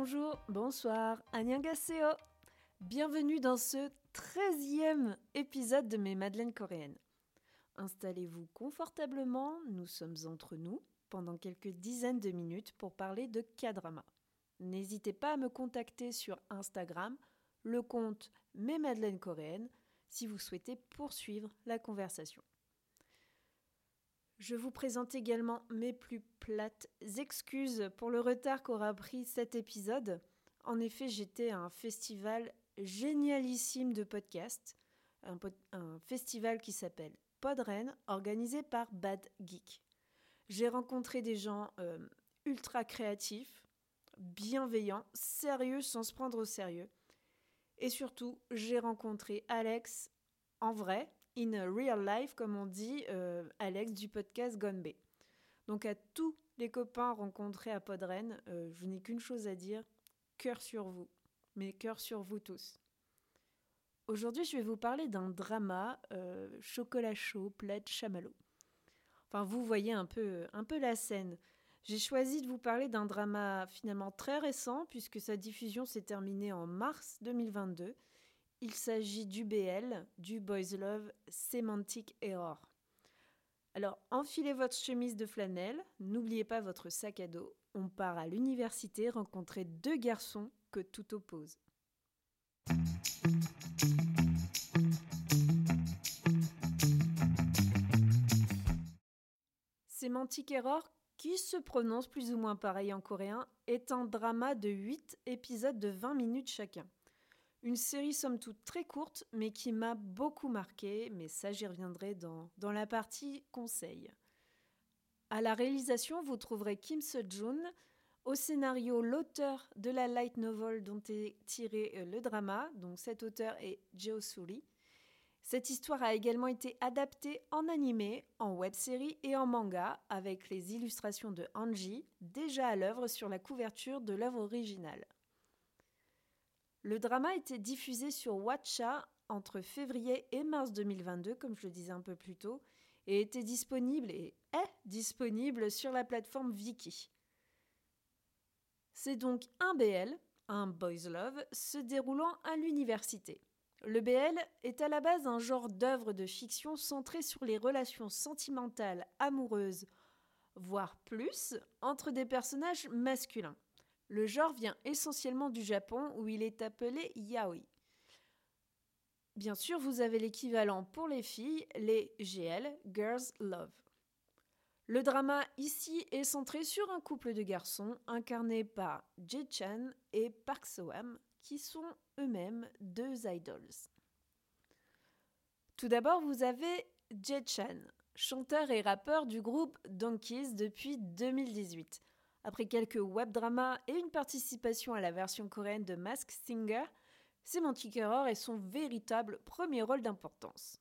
Bonjour, bonsoir, annyeonghaseyo Bienvenue dans ce 13e épisode de mes Madeleines coréennes. Installez-vous confortablement, nous sommes entre nous pendant quelques dizaines de minutes pour parler de K-drama. N'hésitez pas à me contacter sur Instagram, le compte Mes Madeleines coréennes, si vous souhaitez poursuivre la conversation. Je vous présente également mes plus plates excuses pour le retard qu'aura pris cet épisode. En effet, j'étais à un festival génialissime de podcasts, un, festival qui s'appelle Podren, organisé par Bad Geek. J'ai rencontré des gens euh, ultra créatifs, bienveillants, sérieux sans se prendre au sérieux. Et surtout, j'ai rencontré Alex en vrai, in real life, comme on dit, euh, Alex du podcast Gone Bay. Donc à tous les copains rencontrés à Podren, euh, je n'ai qu'une chose à dire, cœur sur vous, mais cœur sur vous tous. Aujourd'hui, je vais vous parler d'un drama euh, chocolat chaud, plaid, chamallow. Enfin, vous voyez un peu, un peu la scène. J'ai choisi de vous parler d'un drama finalement très récent puisque sa diffusion s'est terminée en mars 2022 il s'agit du BL, du Boys Love Semantic Error. Alors, enfilez votre chemise de flanelle, n'oubliez pas votre sac à dos. On part à l'université rencontrer deux garçons que tout oppose. Semantic Error, qui se prononce plus ou moins pareil en coréen, est un drama de 8 épisodes de 20 minutes chacun. Une série somme toute très courte, mais qui m'a beaucoup marqué, mais ça j'y reviendrai dans, la partie conseil. À la réalisation, vous trouverez Kim Se-jun, au scénario l'auteur de la light novel dont est tiré euh, le drama, donc cet auteur est Jeo Suri. Cette histoire a également été adaptée en animé, en web-série et en manga, avec les illustrations de Anji, déjà à l'œuvre sur la couverture de l'œuvre originale. Le drama était diffusé sur Watcha entre février et mars 2022, comme je le disais un peu plus tôt, et était disponible et est disponible sur la plateforme Viki. C'est donc un BL, un Boys Love, se déroulant à l'université. Le BL est à la base un genre d'œuvre de fiction centré sur les relations sentimentales, amoureuses, voire plus, entre des personnages masculins. Le genre vient essentiellement du Japon où il est appelé yaoi. Bien sûr, vous avez l'équivalent pour les filles, les GL, Girls Love. Le drama ici est centré sur un couple de garçons incarnés par Jae-chan et Park Soham, qui sont eux-mêmes deux idols. Tout d'abord, vous avez Jae-chan, chanteur et rappeur du groupe Donkeys depuis 2018. Après quelques web dramas et une participation à la version coréenne de Mask Singer, Semantic Error est son véritable premier rôle d'importance.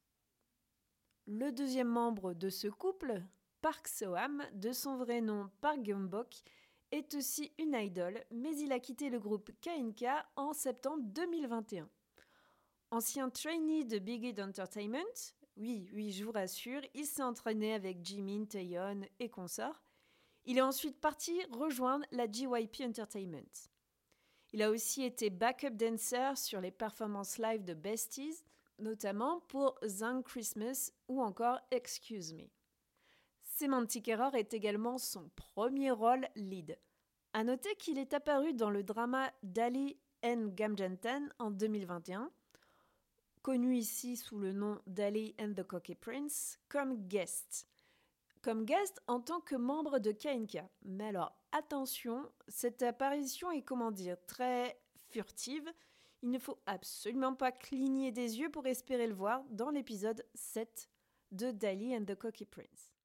Le deuxième membre de ce couple, Park Soham, de son vrai nom Park Gyeongbok, est aussi une idole, mais il a quitté le groupe KNK en septembre 2021. Ancien trainee de Big Hit Entertainment, oui, oui, je vous rassure, il s'est entraîné avec Jimin, Taeyeon et consorts, il est ensuite parti rejoindre la GYP Entertainment. Il a aussi été backup dancer sur les performances live de Besties, notamment pour Zang Christmas ou encore Excuse Me. Semantic Error est également son premier rôle lead. À noter qu'il est apparu dans le drama Dali and Gamjantan en 2021, connu ici sous le nom Dali and the Cocky Prince, comme guest comme guest en tant que membre de KNK. Mais alors, attention, cette apparition est, comment dire, très furtive. Il ne faut absolument pas cligner des yeux pour espérer le voir dans l'épisode 7 de Dali and the Cocky Prince.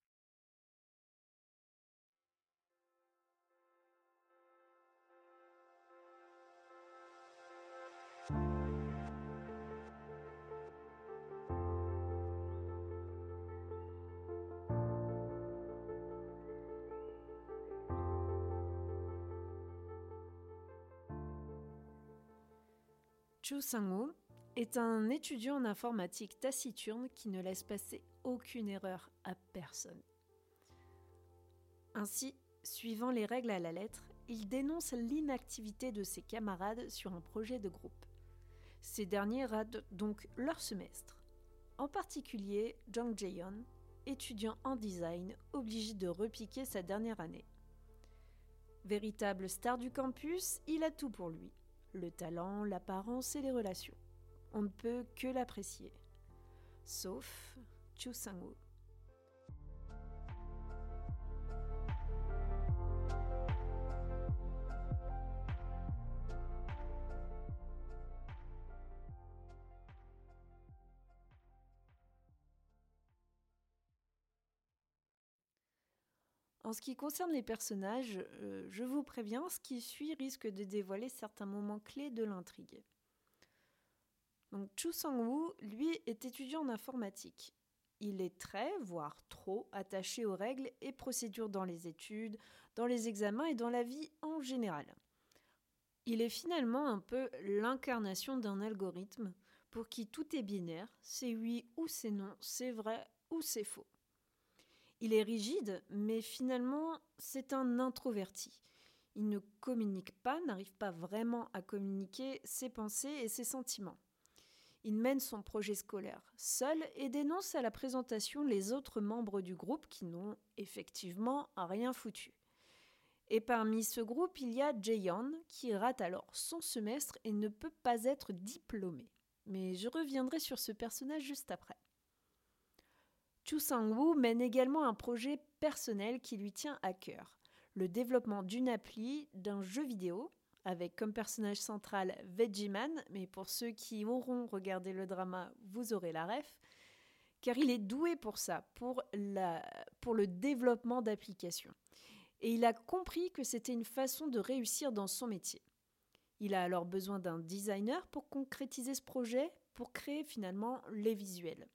Chu Sang-woo est un étudiant en informatique taciturne qui ne laisse passer aucune erreur à personne. Ainsi, suivant les règles à la lettre, il dénonce l'inactivité de ses camarades sur un projet de groupe. Ces derniers ratent donc leur semestre. En particulier, Jang Jae-yeon, étudiant en design, obligé de repiquer sa dernière année. Véritable star du campus, il a tout pour lui le talent, l'apparence et les relations. On ne peut que l'apprécier. Sauf Chu Sang-woo. En ce qui concerne les personnages, euh, je vous préviens, ce qui suit risque de dévoiler certains moments clés de l'intrigue. Donc Chu Sang-woo, lui, est étudiant en informatique. Il est très, voire trop, attaché aux règles et procédures dans les études, dans les examens et dans la vie en général. Il est finalement un peu l'incarnation d'un algorithme pour qui tout est binaire, c'est oui ou c'est non, c'est vrai ou c'est faux. Il est rigide, mais finalement, c'est un introverti. Il ne communique pas, n'arrive pas vraiment à communiquer ses pensées et ses sentiments. Il mène son projet scolaire seul et dénonce à la présentation les autres membres du groupe qui n'ont effectivement rien foutu. Et parmi ce groupe, il y a Jaeyeon qui rate alors son semestre et ne peut pas être diplômé. Mais je reviendrai sur ce personnage juste après. Chu Sang-woo mène également un projet personnel qui lui tient à cœur, le développement d'une appli, d'un jeu vidéo, avec comme personnage central Veggieman, mais pour ceux qui auront regardé le drama, vous aurez la ref, car il est doué pour ça, pour, pour le développement d'applications. Et il a compris que c'était une façon de réussir dans son métier. Il a alors besoin d'un designer pour concrétiser ce projet, pour créer finalement les visuels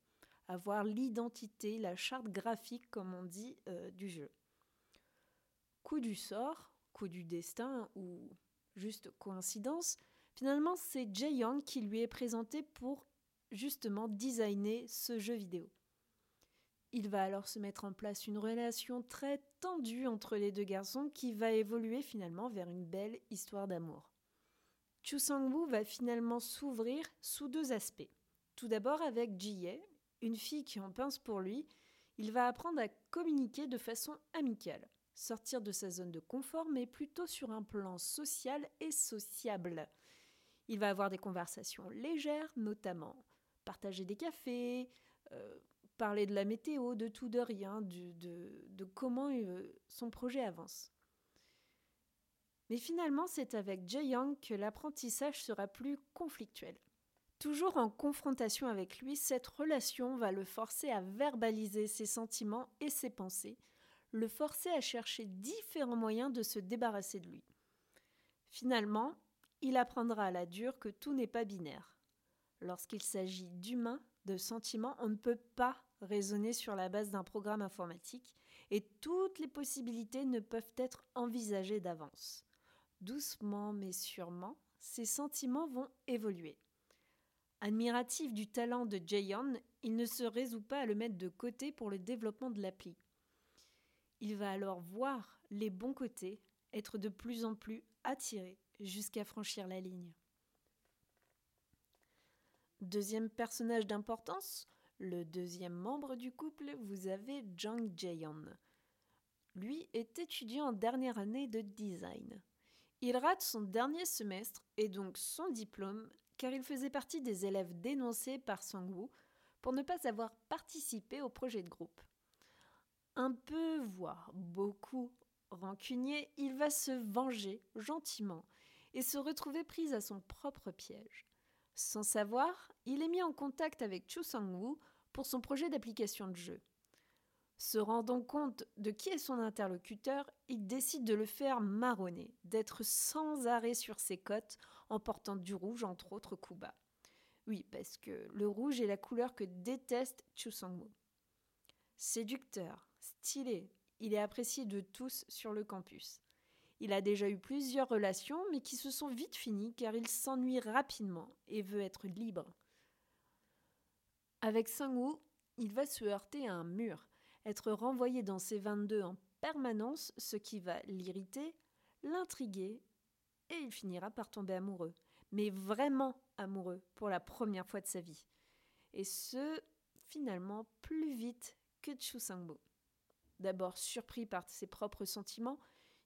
avoir l'identité, la charte graphique, comme on dit, euh, du jeu. Coup du sort, coup du destin ou juste coïncidence, finalement c'est Jae Young qui lui est présenté pour justement designer ce jeu vidéo. Il va alors se mettre en place une relation très tendue entre les deux garçons qui va évoluer finalement vers une belle histoire d'amour. Chu Sang-woo va finalement s'ouvrir sous deux aspects. Tout d'abord avec Ji une fille qui en pince pour lui, il va apprendre à communiquer de façon amicale, sortir de sa zone de confort, mais plutôt sur un plan social et sociable. Il va avoir des conversations légères, notamment partager des cafés, euh, parler de la météo, de tout, de rien, de, comment euh, son projet avance. Mais finalement, c'est avec Jae Young que l'apprentissage sera plus conflictuel. Toujours en confrontation avec lui, cette relation va le forcer à verbaliser ses sentiments et ses pensées, le forcer à chercher différents moyens de se débarrasser de lui. Finalement, il apprendra à la dure que tout n'est pas binaire. Lorsqu'il s'agit d'humains, de sentiments, on ne peut pas raisonner sur la base d'un programme informatique et toutes les possibilités ne peuvent être envisagées d'avance. Doucement mais sûrement, ces sentiments vont évoluer. Admiratif du talent de Jaeyeon, il ne se résout pas à le mettre de côté pour le développement de l'appli. Il va alors voir les bons côtés, être de plus en plus attiré jusqu'à franchir la ligne. Deuxième personnage d'importance, le deuxième membre du couple, vous avez Jang Jaeyeon. Lui est étudiant en dernière année de design. Il rate son dernier semestre et donc son diplôme car il faisait partie des élèves dénoncés par Sang-woo pour ne pas avoir participé au projet de groupe. Un peu, voire beaucoup rancunier, il va se venger gentiment et se retrouver pris à son propre piège. Sans savoir, il est mis en contact avec Chu Sang-woo pour son projet d'application de jeu. Se rendant compte de qui est son interlocuteur, il décide de le faire marronner, d'être sans arrêt sur ses côtes en portant du rouge, entre autres bas. Oui, parce que le rouge est la couleur que déteste Chu Sang-woo. Séducteur, stylé, il est apprécié de tous sur le campus. Il a déjà eu plusieurs relations, mais qui se sont vite finies car il s'ennuie rapidement et veut être libre. Avec Sang-woo, il va se heurter à un mur être renvoyé dans ses 22 en permanence, ce qui va l'irriter, l'intriguer et il finira par tomber amoureux, mais vraiment amoureux pour la première fois de sa vie. Et ce, finalement, plus vite que Chu Sangbo. D'abord surpris par ses propres sentiments,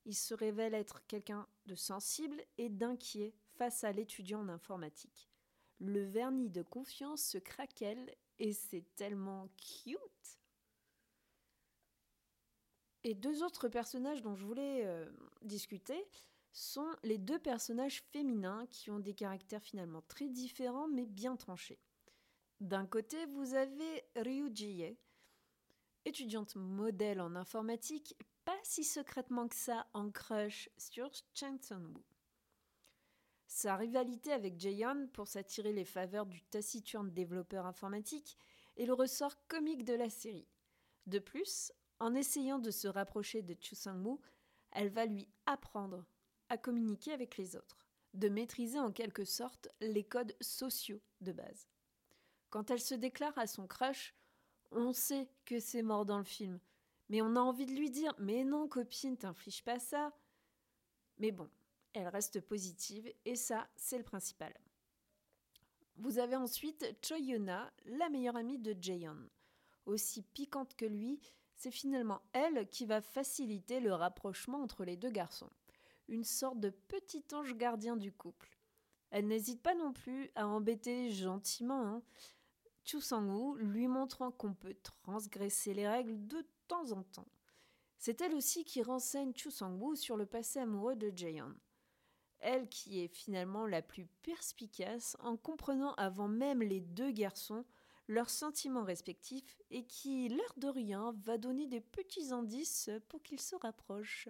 il se révèle être quelqu'un de sensible et d'inquiet face à l'étudiant en informatique. Le vernis de confiance se craquelle et c'est tellement cute. Et deux autres personnages dont je voulais euh, discuter sont les deux personnages féminins qui ont des caractères finalement très différents mais bien tranchés. D'un côté, vous avez Ryu Jie, étudiante modèle en informatique, pas si secrètement que ça en crush sur Chen Wu. Sa rivalité avec Jaehyun pour s'attirer les faveurs du taciturne développeur informatique est le ressort comique de la série. De plus, en essayant de se rapprocher de Chu Sang-woo, elle va lui apprendre communiquer avec les autres, de maîtriser en quelque sorte les codes sociaux de base. Quand elle se déclare à son crush, on sait que c'est mort dans le film, mais on a envie de lui dire Mais non, copine, t'infliges pas ça. Mais bon, elle reste positive et ça, c'est le principal. Vous avez ensuite Choyona, la meilleure amie de Jaehyun. Aussi piquante que lui, c'est finalement elle qui va faciliter le rapprochement entre les deux garçons. Une sorte de petit ange gardien du couple. Elle n'hésite pas non plus à embêter gentiment hein, Chu Sang-woo, lui montrant qu'on peut transgresser les règles de temps en temps. C'est elle aussi qui renseigne Chu Sang-woo sur le passé amoureux de Jaehyun elle qui est finalement la plus perspicace en comprenant avant même les deux garçons leurs sentiments respectifs et qui, l'air de rien, va donner des petits indices pour qu'ils se rapprochent.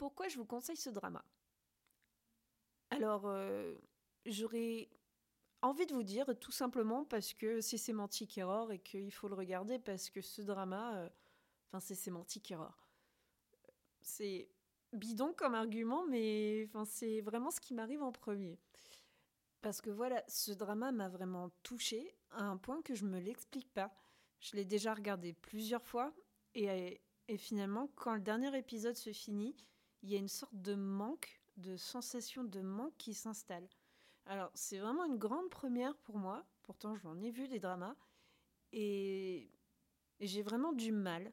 Pourquoi je vous conseille ce drama? Alors, euh, j'aurais envie de vous dire tout simplement parce que c'est Sémantique Error et qu'il faut le regarder parce que ce drama, euh, enfin, c'est Sémantique Error. C'est bidon comme argument, mais c'est vraiment ce qui m'arrive en premier. Parce que voilà, ce drama m'a vraiment touchée à un point que je ne me l'explique pas. Je l'ai déjà regardé plusieurs fois et finalement, quand le dernier épisode se finit, il y a une sorte de manque, de sensation de manque qui s'installe. Alors, c'est vraiment une grande première pour moi. Pourtant, j'en ai vu des dramas. Et j'ai vraiment du mal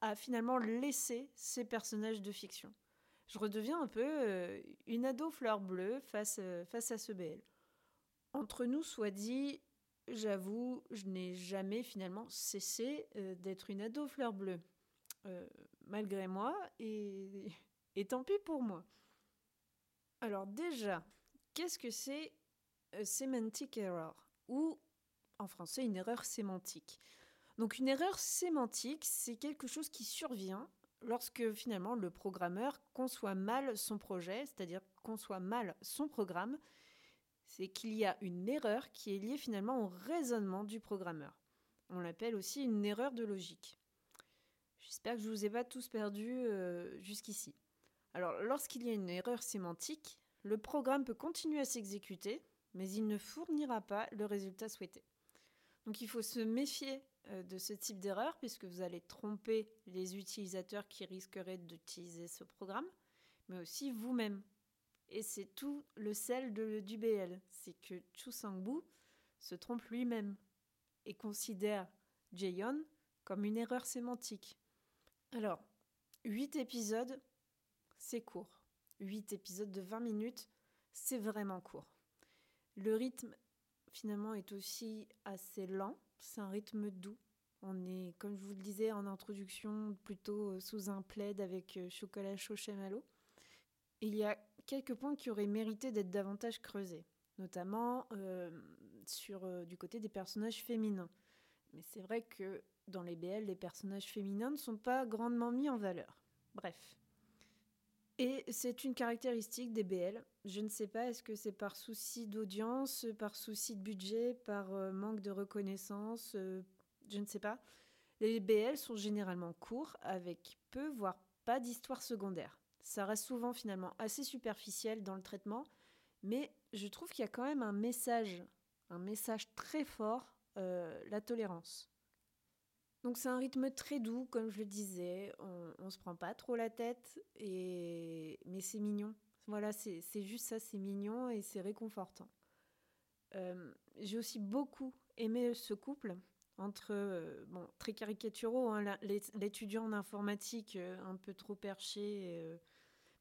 à finalement laisser ces personnages de fiction. Je redeviens un peu euh, une ado fleur bleue face, euh, face à ce BL. Entre nous soit dit, j'avoue, je n'ai jamais finalement cessé euh, d'être une ado fleur bleue. Malgré moi, et, et tant pis pour moi. Alors déjà, qu'est-ce que c'est semantic error? Ou en français, une erreur sémantique. Donc une erreur sémantique, c'est quelque chose qui survient lorsque finalement le programmeur conçoit mal son projet, c'est-à-dire conçoit mal son programme, c'est qu'il y a une erreur qui est liée finalement au raisonnement du programmeur. On l'appelle aussi une erreur de logique. J'espère que je ne vous ai pas tous perdus euh, jusqu'ici. Alors, lorsqu'il y a une erreur sémantique, le programme peut continuer à s'exécuter, mais il ne fournira pas le résultat souhaité. Donc il faut se méfier euh, de ce type d'erreur puisque vous allez tromper les utilisateurs qui risqueraient d'utiliser ce programme, mais aussi vous-même. Et c'est tout le sel du BL, c'est que Chu Sang-bu se trompe lui-même et considère Jaeyeon comme une erreur sémantique. Alors, 8 épisodes, c'est court. 8 épisodes de 20 minutes, c'est vraiment court. Le rythme finalement est aussi assez lent. C'est un rythme doux. On est, comme je vous le disais en introduction, plutôt euh, sous un plaid avec euh, chocolat chaud chamallow. Il y a quelques points qui auraient mérité d'être davantage creusés, notamment euh, sur du côté des personnages féminins. Mais c'est vrai que dans les BL, les personnages féminins ne sont pas grandement mis en valeur. Bref. Et c'est une caractéristique des BL. Je ne sais pas, est-ce que c'est par souci d'audience, par souci de budget, par euh, manque de reconnaissance euh, Je ne sais pas. Les BL sont généralement courts, avec peu, voire pas d'histoire secondaire. Ça reste souvent finalement assez superficiel dans le traitement, mais je trouve qu'il y a quand même un message, un message très fort, euh, la tolérance. Donc c'est un rythme très doux, comme je le disais, on, on se prend pas trop la tête, et... mais c'est mignon. Voilà, c'est juste ça, c'est mignon et c'est réconfortant. Euh, j'ai aussi beaucoup aimé ce couple entre, euh, bon, très caricaturaux, hein, l'étudiant en informatique euh, un peu trop perché,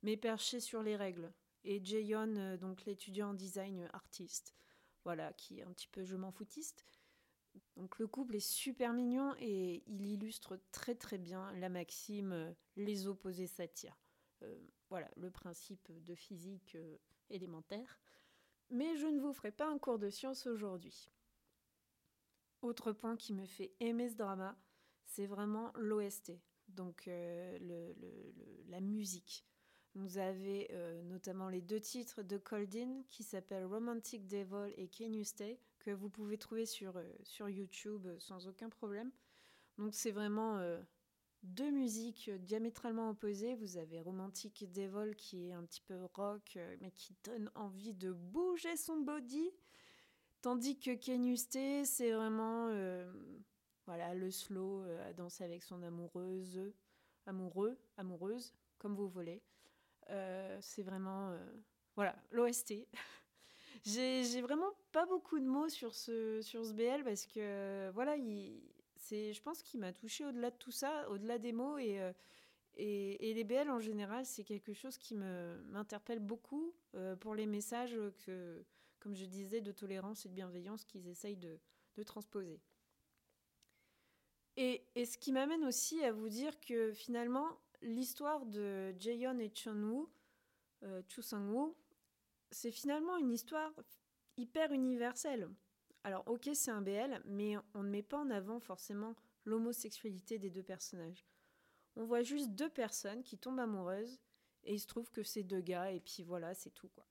mais perché sur les règles, et Jayon, donc l'étudiant en design artiste, voilà, qui est un petit peu je m'en foutiste. Donc le couple est super mignon et il illustre très très bien la maxime euh, les opposés s'attirent. Euh, voilà le principe de physique euh, élémentaire. Mais je ne vous ferai pas un cours de science aujourd'hui. Autre point qui me fait aimer ce drama, c'est vraiment l'OST, donc la musique. Vous avez notamment les deux titres de Coldin qui s'appellent Romantic Devil et Can You Stay, que vous pouvez trouver sur, euh, sur YouTube euh, sans aucun problème. Donc c'est vraiment euh, deux musiques diamétralement opposées. Vous avez Romantic Devil qui est un petit peu rock, mais qui donne envie de bouger son body. Tandis que Can c'est vraiment voilà, le slow à danser avec son amoureuse, amoureux, amoureuse, comme vous voulez. c'est vraiment voilà l'OST. J'ai vraiment pas beaucoup de mots sur ce, sur ce BL parce que, voilà, il, je pense qu'il m'a touché au-delà de tout ça, au-delà des mots. Et, euh, et, les BL en général, c'est quelque chose qui m'interpelle beaucoup euh, pour les messages que, comme je disais, de tolérance et de bienveillance qu'ils essayent de, de transposer. Et, et, ce qui m'amène aussi à vous dire que finalement, l'histoire de Jaeyeon et Chun-woo, euh, Chu Sang-woo, c'est finalement une histoire hyper universelle. Alors ok, c'est un BL, mais on ne met pas en avant forcément l'homosexualité des deux personnages. On voit juste deux personnes qui tombent amoureuses, et il se trouve que c'est deux gars, et puis voilà, c'est tout quoi.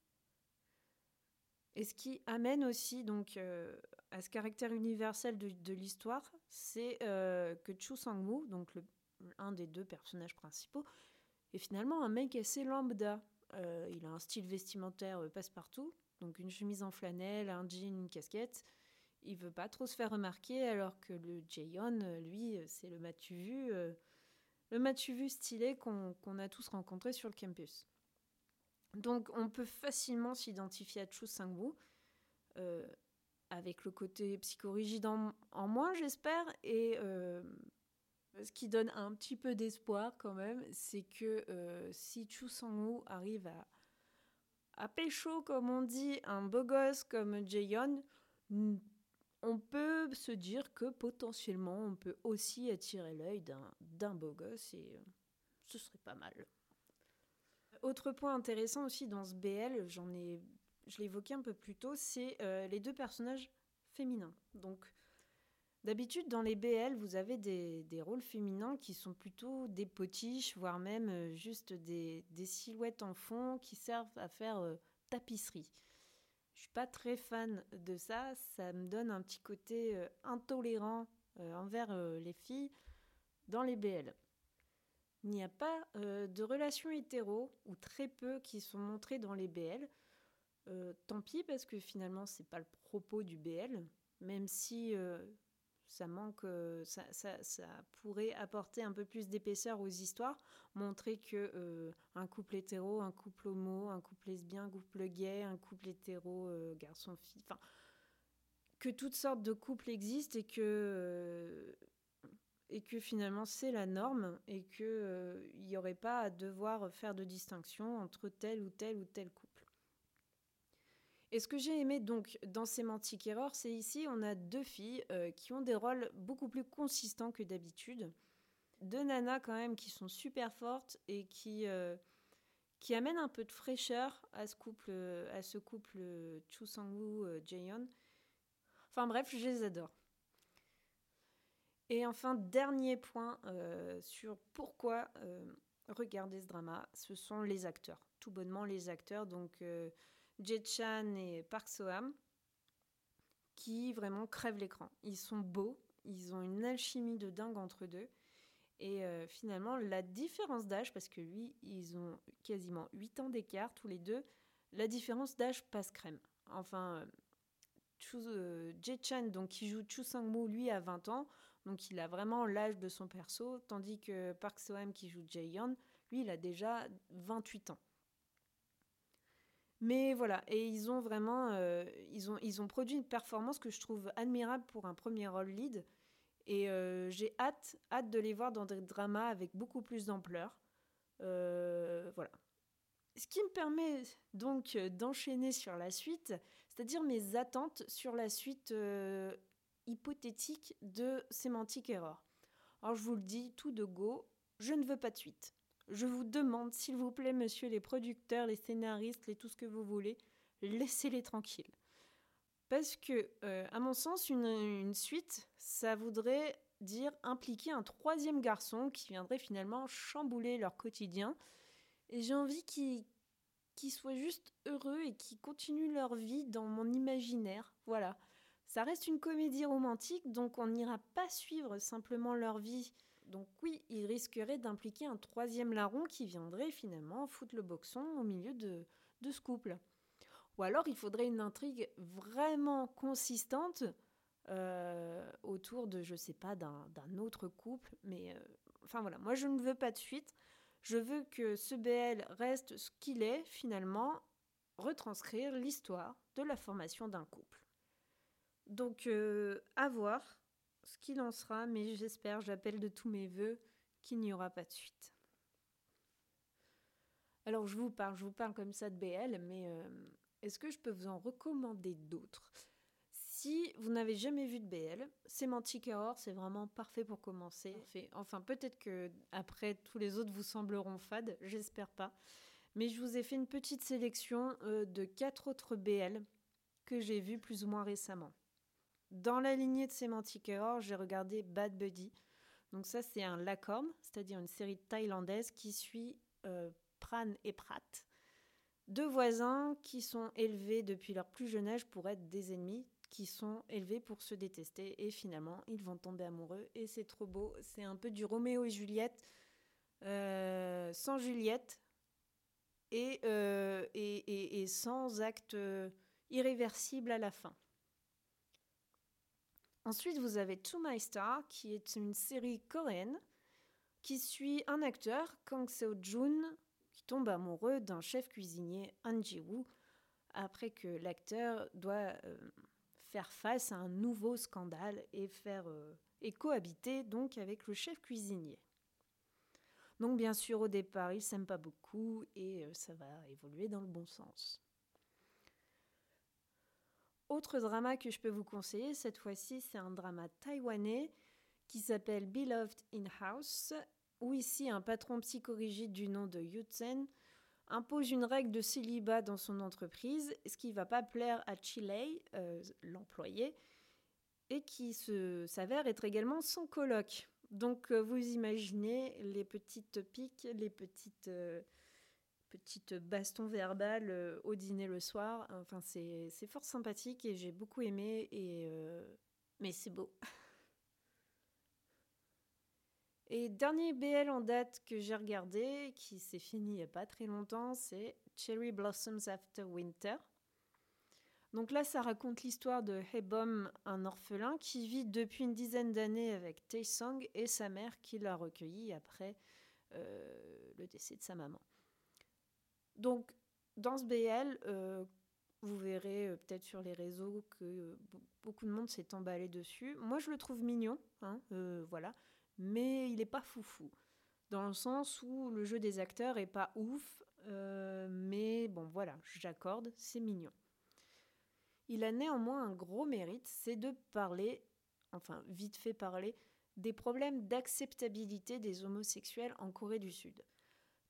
Et ce qui amène aussi donc euh, à ce caractère universel de, l'histoire, c'est euh, que Chu Sang-woo, donc un des deux personnages principaux, est finalement un mec assez lambda. Euh, il a un style vestimentaire passe-partout, donc une chemise en flanelle, un jean, une casquette. Il veut pas trop se faire remarquer, alors que le Jaeon, euh, lui, c'est le matu vu, le matu vu stylé qu'on a tous rencontré sur le campus. Donc on peut facilement s'identifier à Chu Sang-woo, avec le côté psychorigide en, en moins, j'espère, et ce qui donne un petit peu d'espoir quand même, c'est que euh, si Chu Sang-woo arrive à, à pécho, comme on dit, un beau gosse comme Jaehyun, on peut se dire que potentiellement on peut aussi attirer l'œil d'un beau gosse et euh, ce serait pas mal. Autre point intéressant aussi dans ce BL, j'en ai, je évoqué un peu plus tôt, c'est euh, les deux personnages féminins. Donc D'habitude, dans les BL, vous avez des, rôles féminins qui sont plutôt des potiches, voire même euh, juste des, silhouettes en fond qui servent à faire euh, tapisserie. Je suis pas très fan de ça, ça me donne un petit côté euh, intolérant envers les filles dans les BL. Il n'y a pas de relations hétéro, ou très peu, qui sont montrées dans les BL. tant pis, parce que finalement, c'est pas le propos du BL, même si ça manque, euh, ça, pourrait apporter un peu plus d'épaisseur aux histoires, montrer que euh, un couple hétéro, un couple homo, un couple lesbien, un couple gay, un couple hétéro, euh, garçon-fille, enfin, que toutes sortes de couples existent et que et que finalement c'est la norme et qu'il n'y aurait pas à devoir faire de distinction entre tel ou tel ou tel couple. Et ce que j'ai aimé donc dans Semantic Error, c'est ici on a deux filles euh, qui ont des rôles beaucoup plus consistants que d'habitude. Deux nanas quand même qui sont super fortes et qui, euh, amènent un peu de fraîcheur à ce couple, à ce couple Chu Sang-woo, euh. Enfin bref, je les adore. Et enfin, dernier point sur pourquoi regarder ce drama, ce sont les acteurs. Tout bonnement les acteurs. Donc Chan et Park Soham, qui vraiment crèvent l'écran. Ils sont beaux, ils ont une alchimie de dingue entre deux. Et euh, finalement, la différence d'âge, parce que lui, ils ont quasiment 8 ans d'écart tous les deux, la différence d'âge passe crème. Enfin, euh, Chan, donc qui joue Chu Sang-moo, lui a 20 ans, donc il a vraiment l'âge de son perso, tandis que Park Soham qui joue Jae-yeon, lui, il a déjà 28 ans. Mais voilà, et ils ont vraiment, euh, ils, ont, ils ont produit une performance que je trouve admirable pour un premier rôle lead. Et euh, j'ai hâte, hâte de les voir dans des dramas avec beaucoup plus d'ampleur. Euh, voilà. Ce qui me permet donc d'enchaîner sur la suite, c'est-à-dire mes attentes sur la suite hypothétique de Semantic Error. Alors je vous le dis tout de go, je ne veux pas de suite. Je vous demande, s'il vous plaît, monsieur les producteurs, les scénaristes, les tout ce que vous voulez, laissez-les tranquilles. Parce que, euh, à mon sens, une, suite, ça voudrait dire impliquer un troisième garçon qui viendrait finalement chambouler leur quotidien. Et j'ai envie qu'ils soient juste heureux et qu'ils continuent leur vie dans mon imaginaire. Voilà. Ça reste une comédie romantique, donc on n'ira pas suivre simplement leur vie donc oui, il risquerait d'impliquer un troisième larron qui viendrait finalement foutre le boxon au milieu de, ce couple. Ou alors il faudrait une intrigue vraiment consistante euh, autour de, je sais pas, d'un autre couple. Mais euh, enfin voilà, moi je ne veux pas de suite. Je veux que ce BL reste ce qu'il est finalement, retranscrire l'histoire de la formation d'un couple. Donc euh, à voir ce qu'il en sera, mais j'espère, j'appelle de tous mes voeux qu'il n'y aura pas de suite. Alors je vous parle, je vous parle comme ça de BL, mais euh, est-ce que je peux vous en recommander d'autres? Si vous n'avez jamais vu de BL, Semantic Error, c'est vraiment parfait pour commencer. Enfin, peut-être que après tous les autres vous sembleront fades, j'espère pas. Mais je vous ai fait une petite sélection euh, de quatre autres BL que j'ai vus plus ou moins récemment. Dans la lignée de Semantic Error, j'ai regardé Bad Buddy. Donc ça, c'est un lacorn, c'est-à-dire une série thaïlandaise qui suit euh, Pran et Prat, deux voisins qui sont élevés depuis leur plus jeune âge pour être des ennemis, qui sont élevés pour se détester et finalement ils vont tomber amoureux et c'est trop beau. C'est un peu du Roméo et Juliette euh, sans Juliette et, euh, et, et, sans acte irréversible à la fin. Ensuite, vous avez To My Star, qui est une série coréenne qui suit un acteur, Kang Seo-jun, qui tombe amoureux d'un chef cuisinier, Han Ji-woo, après que l'acteur doit euh, faire face à un nouveau scandale et faire euh, et cohabiter donc avec le chef cuisinier. Donc bien sûr au départ ils s'aiment pas beaucoup et euh, ça va évoluer dans le bon sens. Autre drama que je peux vous conseiller, cette fois-ci, c'est un drama taïwanais qui s'appelle Beloved in House, où ici un patron psychorigide du nom de Yutsen impose une règle de célibat dans son entreprise, ce qui ne va pas plaire à Chile, euh, l'employé, et qui s'avère être également son coloc. Donc euh, vous imaginez les petites piques, les petites, euh, petites bastons verbales au dîner le soir. Enfin, c'est fort sympathique et j'ai beaucoup aimé, et, mais c'est beau. Et dernier BL en date que j'ai regardé, qui s'est fini il n'y a pas très longtemps, c'est Cherry Blossoms After Winter. Donc là, ça raconte l'histoire de Hebom, un orphelin qui vit depuis une dizaine d'années avec Taesong et sa mère qui l'a recueilli après euh, le décès de sa maman. Donc, dans ce BL, euh, vous verrez euh, peut-être sur les réseaux que beaucoup de monde s'est emballé dessus. Moi, je le trouve mignon, hein, voilà mais il n'est pas foufou. Dans le sens où le jeu des acteurs est pas ouf, euh, mais bon voilà, j'accorde, c'est mignon. Il a néanmoins un gros mérite, c'est de parler, enfin vite fait parler, des problèmes d'acceptabilité des homosexuels en Corée du Sud.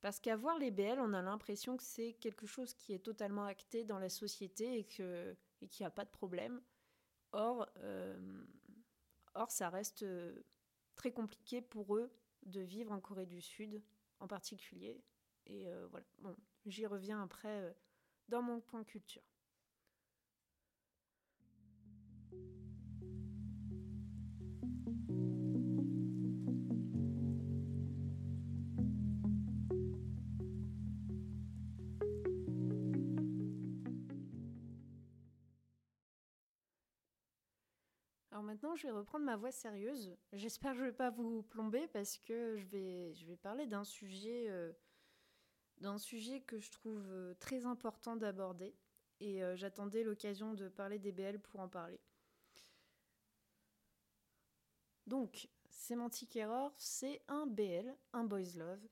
Parce qu'à voir les BL, on a l'impression que c'est quelque chose qui est totalement acté dans la société et qu'il et n'y a pas de problème. Or, euh, or ça reste très compliqué pour eux de vivre en Corée du Sud en particulier. Et euh, voilà, bon, j'y reviens après euh, dans mon point culture. Maintenant, je vais reprendre ma voix sérieuse. J'espère que je ne vais pas vous plomber parce que je vais, parler d'un sujet, euh, d'un sujet que je trouve euh, très important d'aborder. Et euh, j'attendais l'occasion de parler des BL pour en parler. Donc, Semantic Error, c'est un BL, un boys love,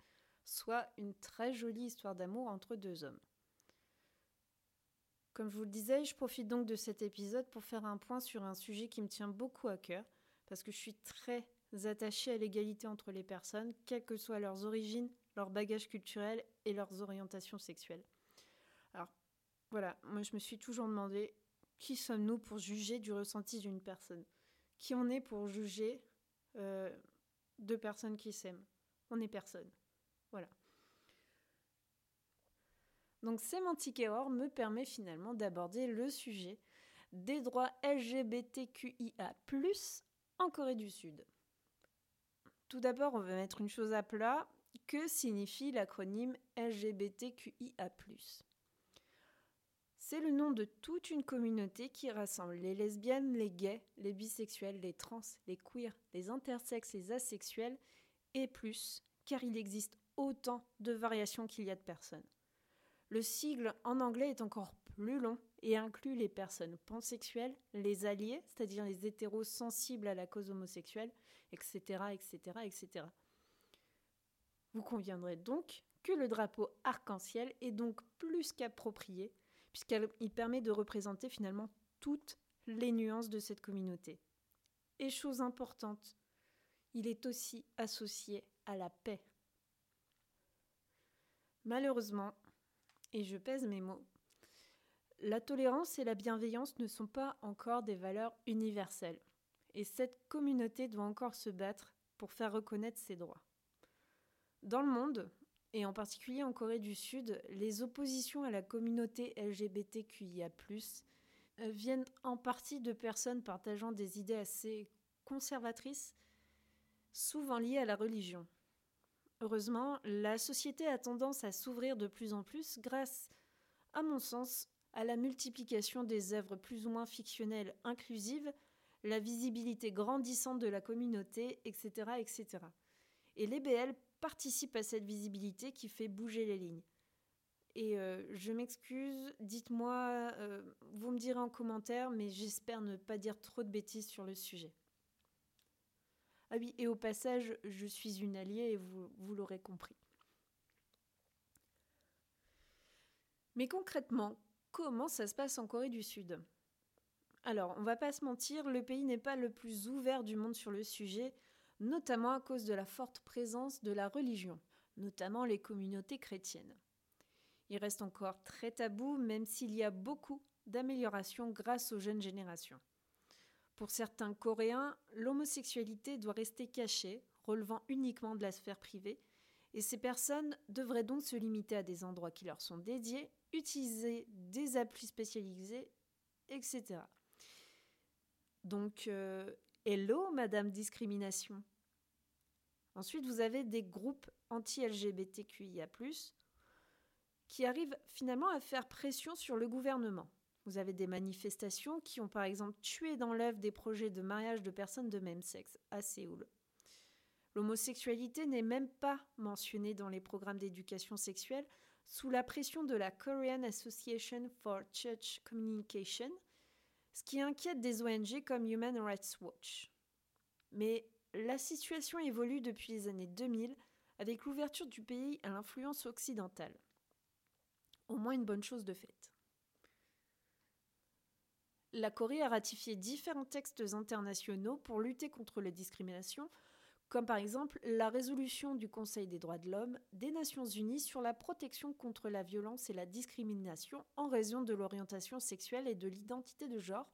soit une très jolie histoire d'amour entre deux hommes. Comme je vous le disais, je profite donc de cet épisode pour faire un point sur un sujet qui me tient beaucoup à cœur, parce que je suis très attachée à l'égalité entre les personnes, quelles que soient leurs origines, leur bagage culturel et leurs orientations sexuelles. Alors, voilà, moi je me suis toujours demandé qui sommes-nous pour juger du ressenti d'une personne? Qui on est pour juger euh, deux personnes qui s'aiment? On est personne. Voilà. Donc Semantic Error me permet finalement d'aborder le sujet des droits LGBTQIA+, en Corée du Sud. Tout d'abord, on va mettre une chose à plat. Que signifie l'acronyme LGBTQIA+. C'est le nom de toute une communauté qui rassemble les lesbiennes, les gays, les bisexuels, les trans, les queers, les intersexes, les asexuels et plus, car il existe autant de variations qu'il y a de personnes. Le sigle en anglais est encore plus long et inclut les personnes pansexuelles, les alliés, c'est-à-dire les hétéros sensibles à la cause homosexuelle, etc., etc., etc. Vous conviendrez donc que le drapeau arc-en-ciel est donc plus qu'approprié, puisqu'il permet de représenter finalement toutes les nuances de cette communauté. Et chose importante, il est aussi associé à la paix. Malheureusement, et je pèse mes mots, la tolérance et la bienveillance ne sont pas encore des valeurs universelles, et cette communauté doit encore se battre pour faire reconnaître ses droits. Dans le monde, et en particulier en Corée du Sud, les oppositions à la communauté LGBTQIA viennent en partie de personnes partageant des idées assez conservatrices, souvent liées à la religion. Heureusement, la société a tendance à s'ouvrir de plus en plus grâce, à mon sens, à la multiplication des œuvres plus ou moins fictionnelles inclusives, la visibilité grandissante de la communauté, etc. etc. Et les BL à cette visibilité qui fait bouger les lignes. Et euh, je m'excuse, dites-moi, euh, vous me direz en commentaire, mais j'espère ne pas dire trop de bêtises sur le sujet. Ah oui, et au passage, je suis une alliée et vous, vous l'aurez compris. Mais concrètement, comment ça se passe en Corée du Sud? Alors, on va pas se mentir, le pays n'est pas le plus ouvert du monde sur le sujet, notamment à cause de la forte présence de la religion, notamment les communautés chrétiennes. Il reste encore très tabou, même s'il y a beaucoup d'améliorations grâce aux jeunes générations. Pour certains Coréens, l'homosexualité doit rester cachée, relevant uniquement de la sphère privée, et ces personnes devraient donc se limiter à des endroits qui leur sont dédiés, utiliser des applis spécialisés, etc. Donc, euh, hello, Madame Discrimination. Ensuite, vous avez des groupes anti-LGBTQIA, qui arrivent finalement à faire pression sur le gouvernement. Vous avez des manifestations qui ont par exemple tué dans l'œuvre des projets de mariage de personnes de même sexe à Séoul. L'homosexualité n'est même pas mentionnée dans les programmes d'éducation sexuelle sous la pression de la Korean Association for Church Communication, ce qui inquiète des ONG comme Human Rights Watch. Mais la situation évolue depuis les années 2000 avec l'ouverture du pays à l'influence occidentale. Au moins une bonne chose de faite. La Corée a ratifié différents textes internationaux pour lutter contre les discriminations, comme par exemple la résolution du Conseil des droits de l'homme des Nations Unies sur la protection contre la violence et la discrimination en raison de l'orientation sexuelle et de l'identité de genre,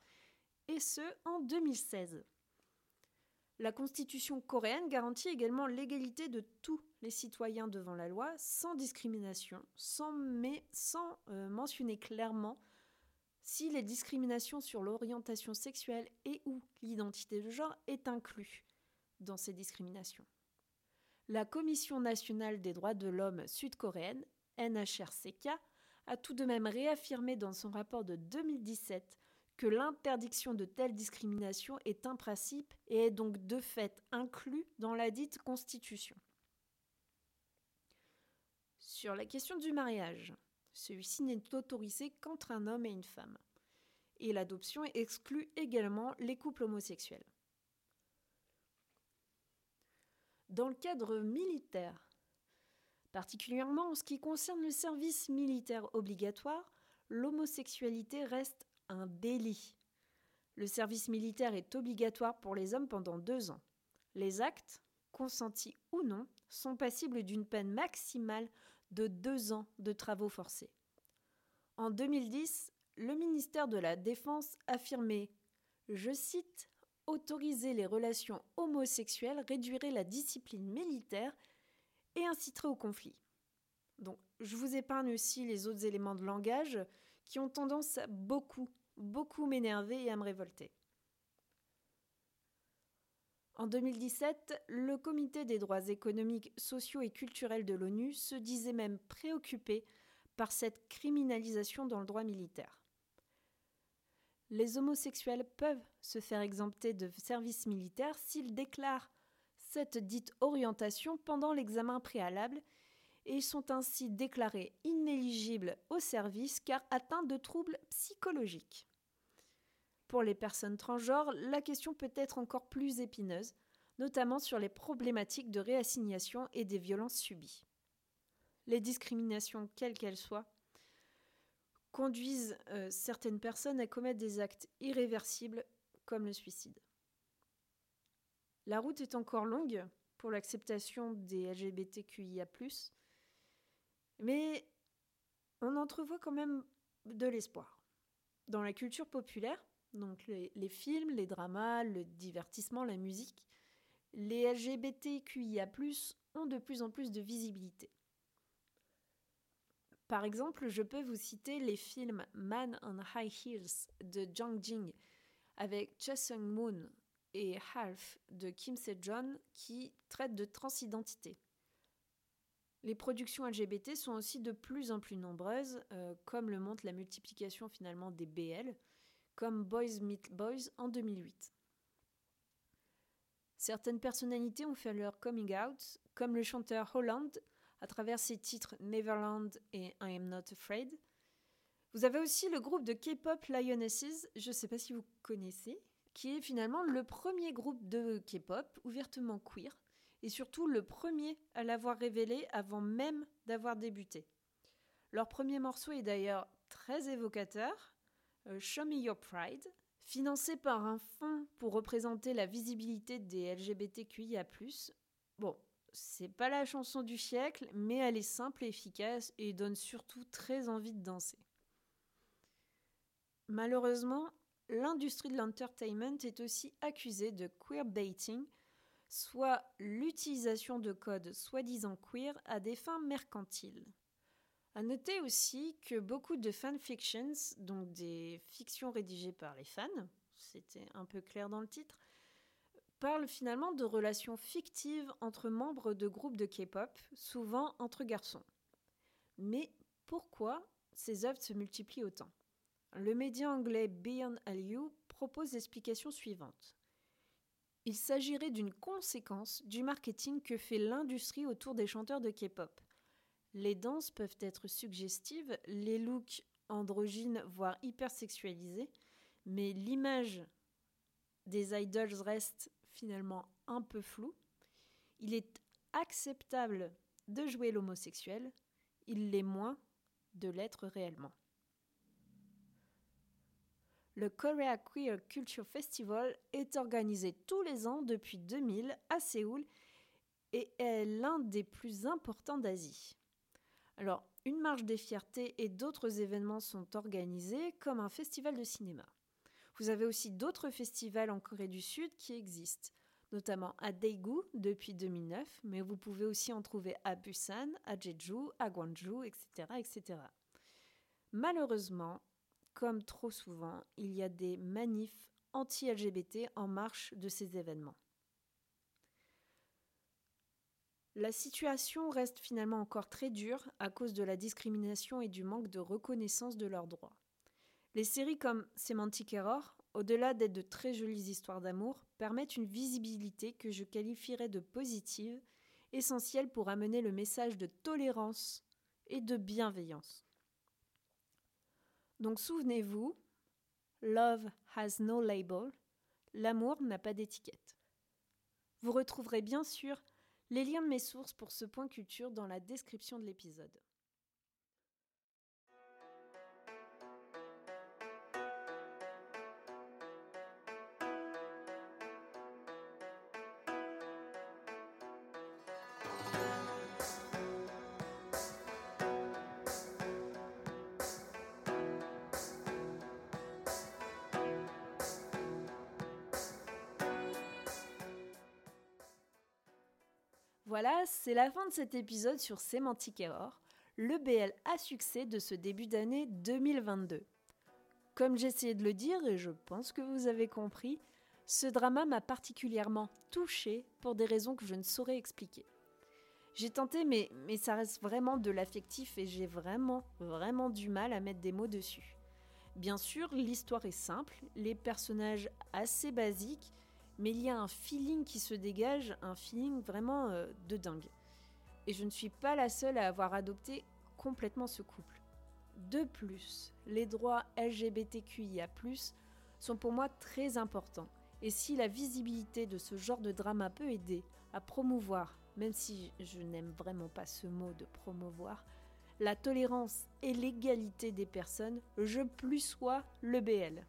et ce en 2016. La Constitution coréenne garantit également l'égalité de tous les citoyens devant la loi, sans discrimination, sans, mais sans euh, mentionner clairement si les discriminations sur l'orientation sexuelle et ou l'identité de genre est inclus dans ces discriminations. La Commission nationale des droits de l'homme sud-coréenne, NHRCK, a tout de même réaffirmé dans son rapport de 2017 que l'interdiction de telles discriminations est un principe et est donc de fait inclus dans la dite Constitution. Sur la question du mariage, celui-ci n'est autorisé qu'entre un homme et une femme. Et l'adoption exclut également les couples homosexuels. Dans le cadre militaire, particulièrement en ce qui concerne le service militaire obligatoire, l'homosexualité reste un délit. Le service militaire est obligatoire pour les hommes pendant deux ans. Les actes, consentis ou non, sont passibles d'une peine maximale de deux ans de travaux forcés. En 2010, le ministère de la Défense affirmait, je cite, Autoriser les relations homosexuelles réduirait la discipline militaire et inciterait au conflit. Je vous épargne aussi les autres éléments de langage qui ont tendance à beaucoup, beaucoup m'énerver et à me révolter. En 2017, le Comité des droits économiques, sociaux et culturels de l'ONU se disait même préoccupé par cette criminalisation dans le droit militaire. Les homosexuels peuvent se faire exempter de service militaire s'ils déclarent cette dite orientation pendant l'examen préalable et ils sont ainsi déclarés inéligibles au service car atteints de troubles psychologiques. Pour les personnes transgenres, la question peut être encore plus épineuse, notamment sur les problématiques de réassignation et des violences subies. Les discriminations, quelles qu'elles soient, conduisent euh, certaines personnes à commettre des actes irréversibles comme le suicide. La route est encore longue pour l'acceptation des LGBTQIA, mais on entrevoit quand même de l'espoir. Dans la culture populaire, donc les, films, les dramas, le divertissement, la musique, les LGBTQIA ont de plus en plus de visibilité. Par exemple, je peux vous citer les films Man on High Heels de Jang Jing avec Cha Sung Moon et Half de Kim Se-jeon qui traitent de transidentité. Les productions LGBT sont aussi de plus en plus nombreuses, euh, comme le montre la multiplication finalement des BL, comme Boys Meet Boys en 2008. Certaines personnalités ont fait leur coming out, comme le chanteur Holland à travers ses titres Neverland et I Am Not Afraid. Vous avez aussi le groupe de K-pop Lionesses, je ne sais pas si vous connaissez, qui est finalement le premier groupe de K-pop ouvertement queer et surtout le premier à l'avoir révélé avant même d'avoir débuté. Leur premier morceau est d'ailleurs très évocateur, Show Me Your Pride, Financé par un fonds pour représenter la visibilité des LGBTQIA+, bon, c'est pas la chanson du siècle, mais elle est simple et efficace et donne surtout très envie de danser. Malheureusement, l'industrie de l'entertainment est aussi accusée de queerbaiting, soit l'utilisation de codes soi-disant queer à des fins mercantiles. À noter aussi que beaucoup de fanfictions, donc des fictions rédigées par les fans, c'était un peu clair dans le titre, parlent finalement de relations fictives entre membres de groupes de K-pop, souvent entre garçons. Mais pourquoi ces œuvres se multiplient autant? Le média anglais Beyond Aliu propose l'explication suivante. Il s'agirait d'une conséquence du marketing que fait l'industrie autour des chanteurs de K-pop. Les danses peuvent être suggestives, les looks androgynes, voire hypersexualisés, mais l'image des idols reste finalement un peu floue. Il est acceptable de jouer l'homosexuel, il l'est moins de l'être réellement. Le Korea Queer Culture Festival est organisé tous les ans depuis 2000 à Séoul et est l'un des plus importants d'Asie. Alors, une marche des fiertés et d'autres événements sont organisés, comme un festival de cinéma. Vous avez aussi d'autres festivals en Corée du Sud qui existent, notamment à Daegu depuis 2009, mais vous pouvez aussi en trouver à Busan, à Jeju, à Gwangju, etc. etc. Malheureusement, comme trop souvent, il y a des manifs anti-LGBT en marche de ces événements. La situation reste finalement encore très dure à cause de la discrimination et du manque de reconnaissance de leurs droits. Les séries comme Semantic Error, au-delà d'être de très jolies histoires d'amour, permettent une visibilité que je qualifierais de positive, essentielle pour amener le message de tolérance et de bienveillance. Donc souvenez-vous, Love has no label, l'amour n'a pas d'étiquette. Vous retrouverez bien sûr les liens de mes sources pour ce point culture dans la description de l'épisode. Voilà, c'est la fin de cet épisode sur Semantic Error, le BL à succès de ce début d'année 2022. Comme essayé de le dire, et je pense que vous avez compris, ce drama m'a particulièrement touchée pour des raisons que je ne saurais expliquer. J'ai tenté, mais, mais ça reste vraiment de l'affectif et j'ai vraiment, vraiment du mal à mettre des mots dessus. Bien sûr, l'histoire est simple, les personnages assez basiques, mais il y a un feeling qui se dégage, un feeling vraiment euh, de dingue. Et je ne suis pas la seule à avoir adopté complètement ce couple. De plus, les droits LGBTQIA+, sont pour moi très importants. Et si la visibilité de ce genre de drama peut aider à promouvoir, même si je n'aime vraiment pas ce mot de promouvoir, la tolérance et l'égalité des personnes, je plus sois le BL.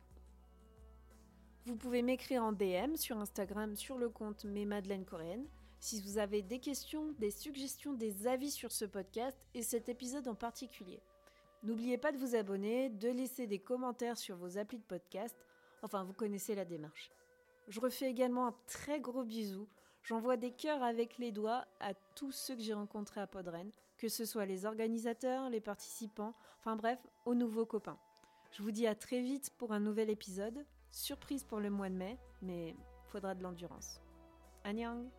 Vous pouvez m'écrire en DM sur Instagram sur le compte Mes Madeleines Coréennes si vous avez des questions, des suggestions, des avis sur ce podcast et cet épisode en particulier. N'oubliez pas de vous abonner, de laisser des commentaires sur vos applis de podcast. Enfin, vous connaissez la démarche. Je refais également un très gros bisou. J'envoie des cœurs avec les doigts à tous ceux que j'ai rencontrés à Podren, que ce soit les organisateurs, les participants, enfin bref, aux nouveaux copains. Je vous dis à très vite pour un nouvel épisode. Surprise pour le mois de mai, mais faudra de l'endurance. Annyeong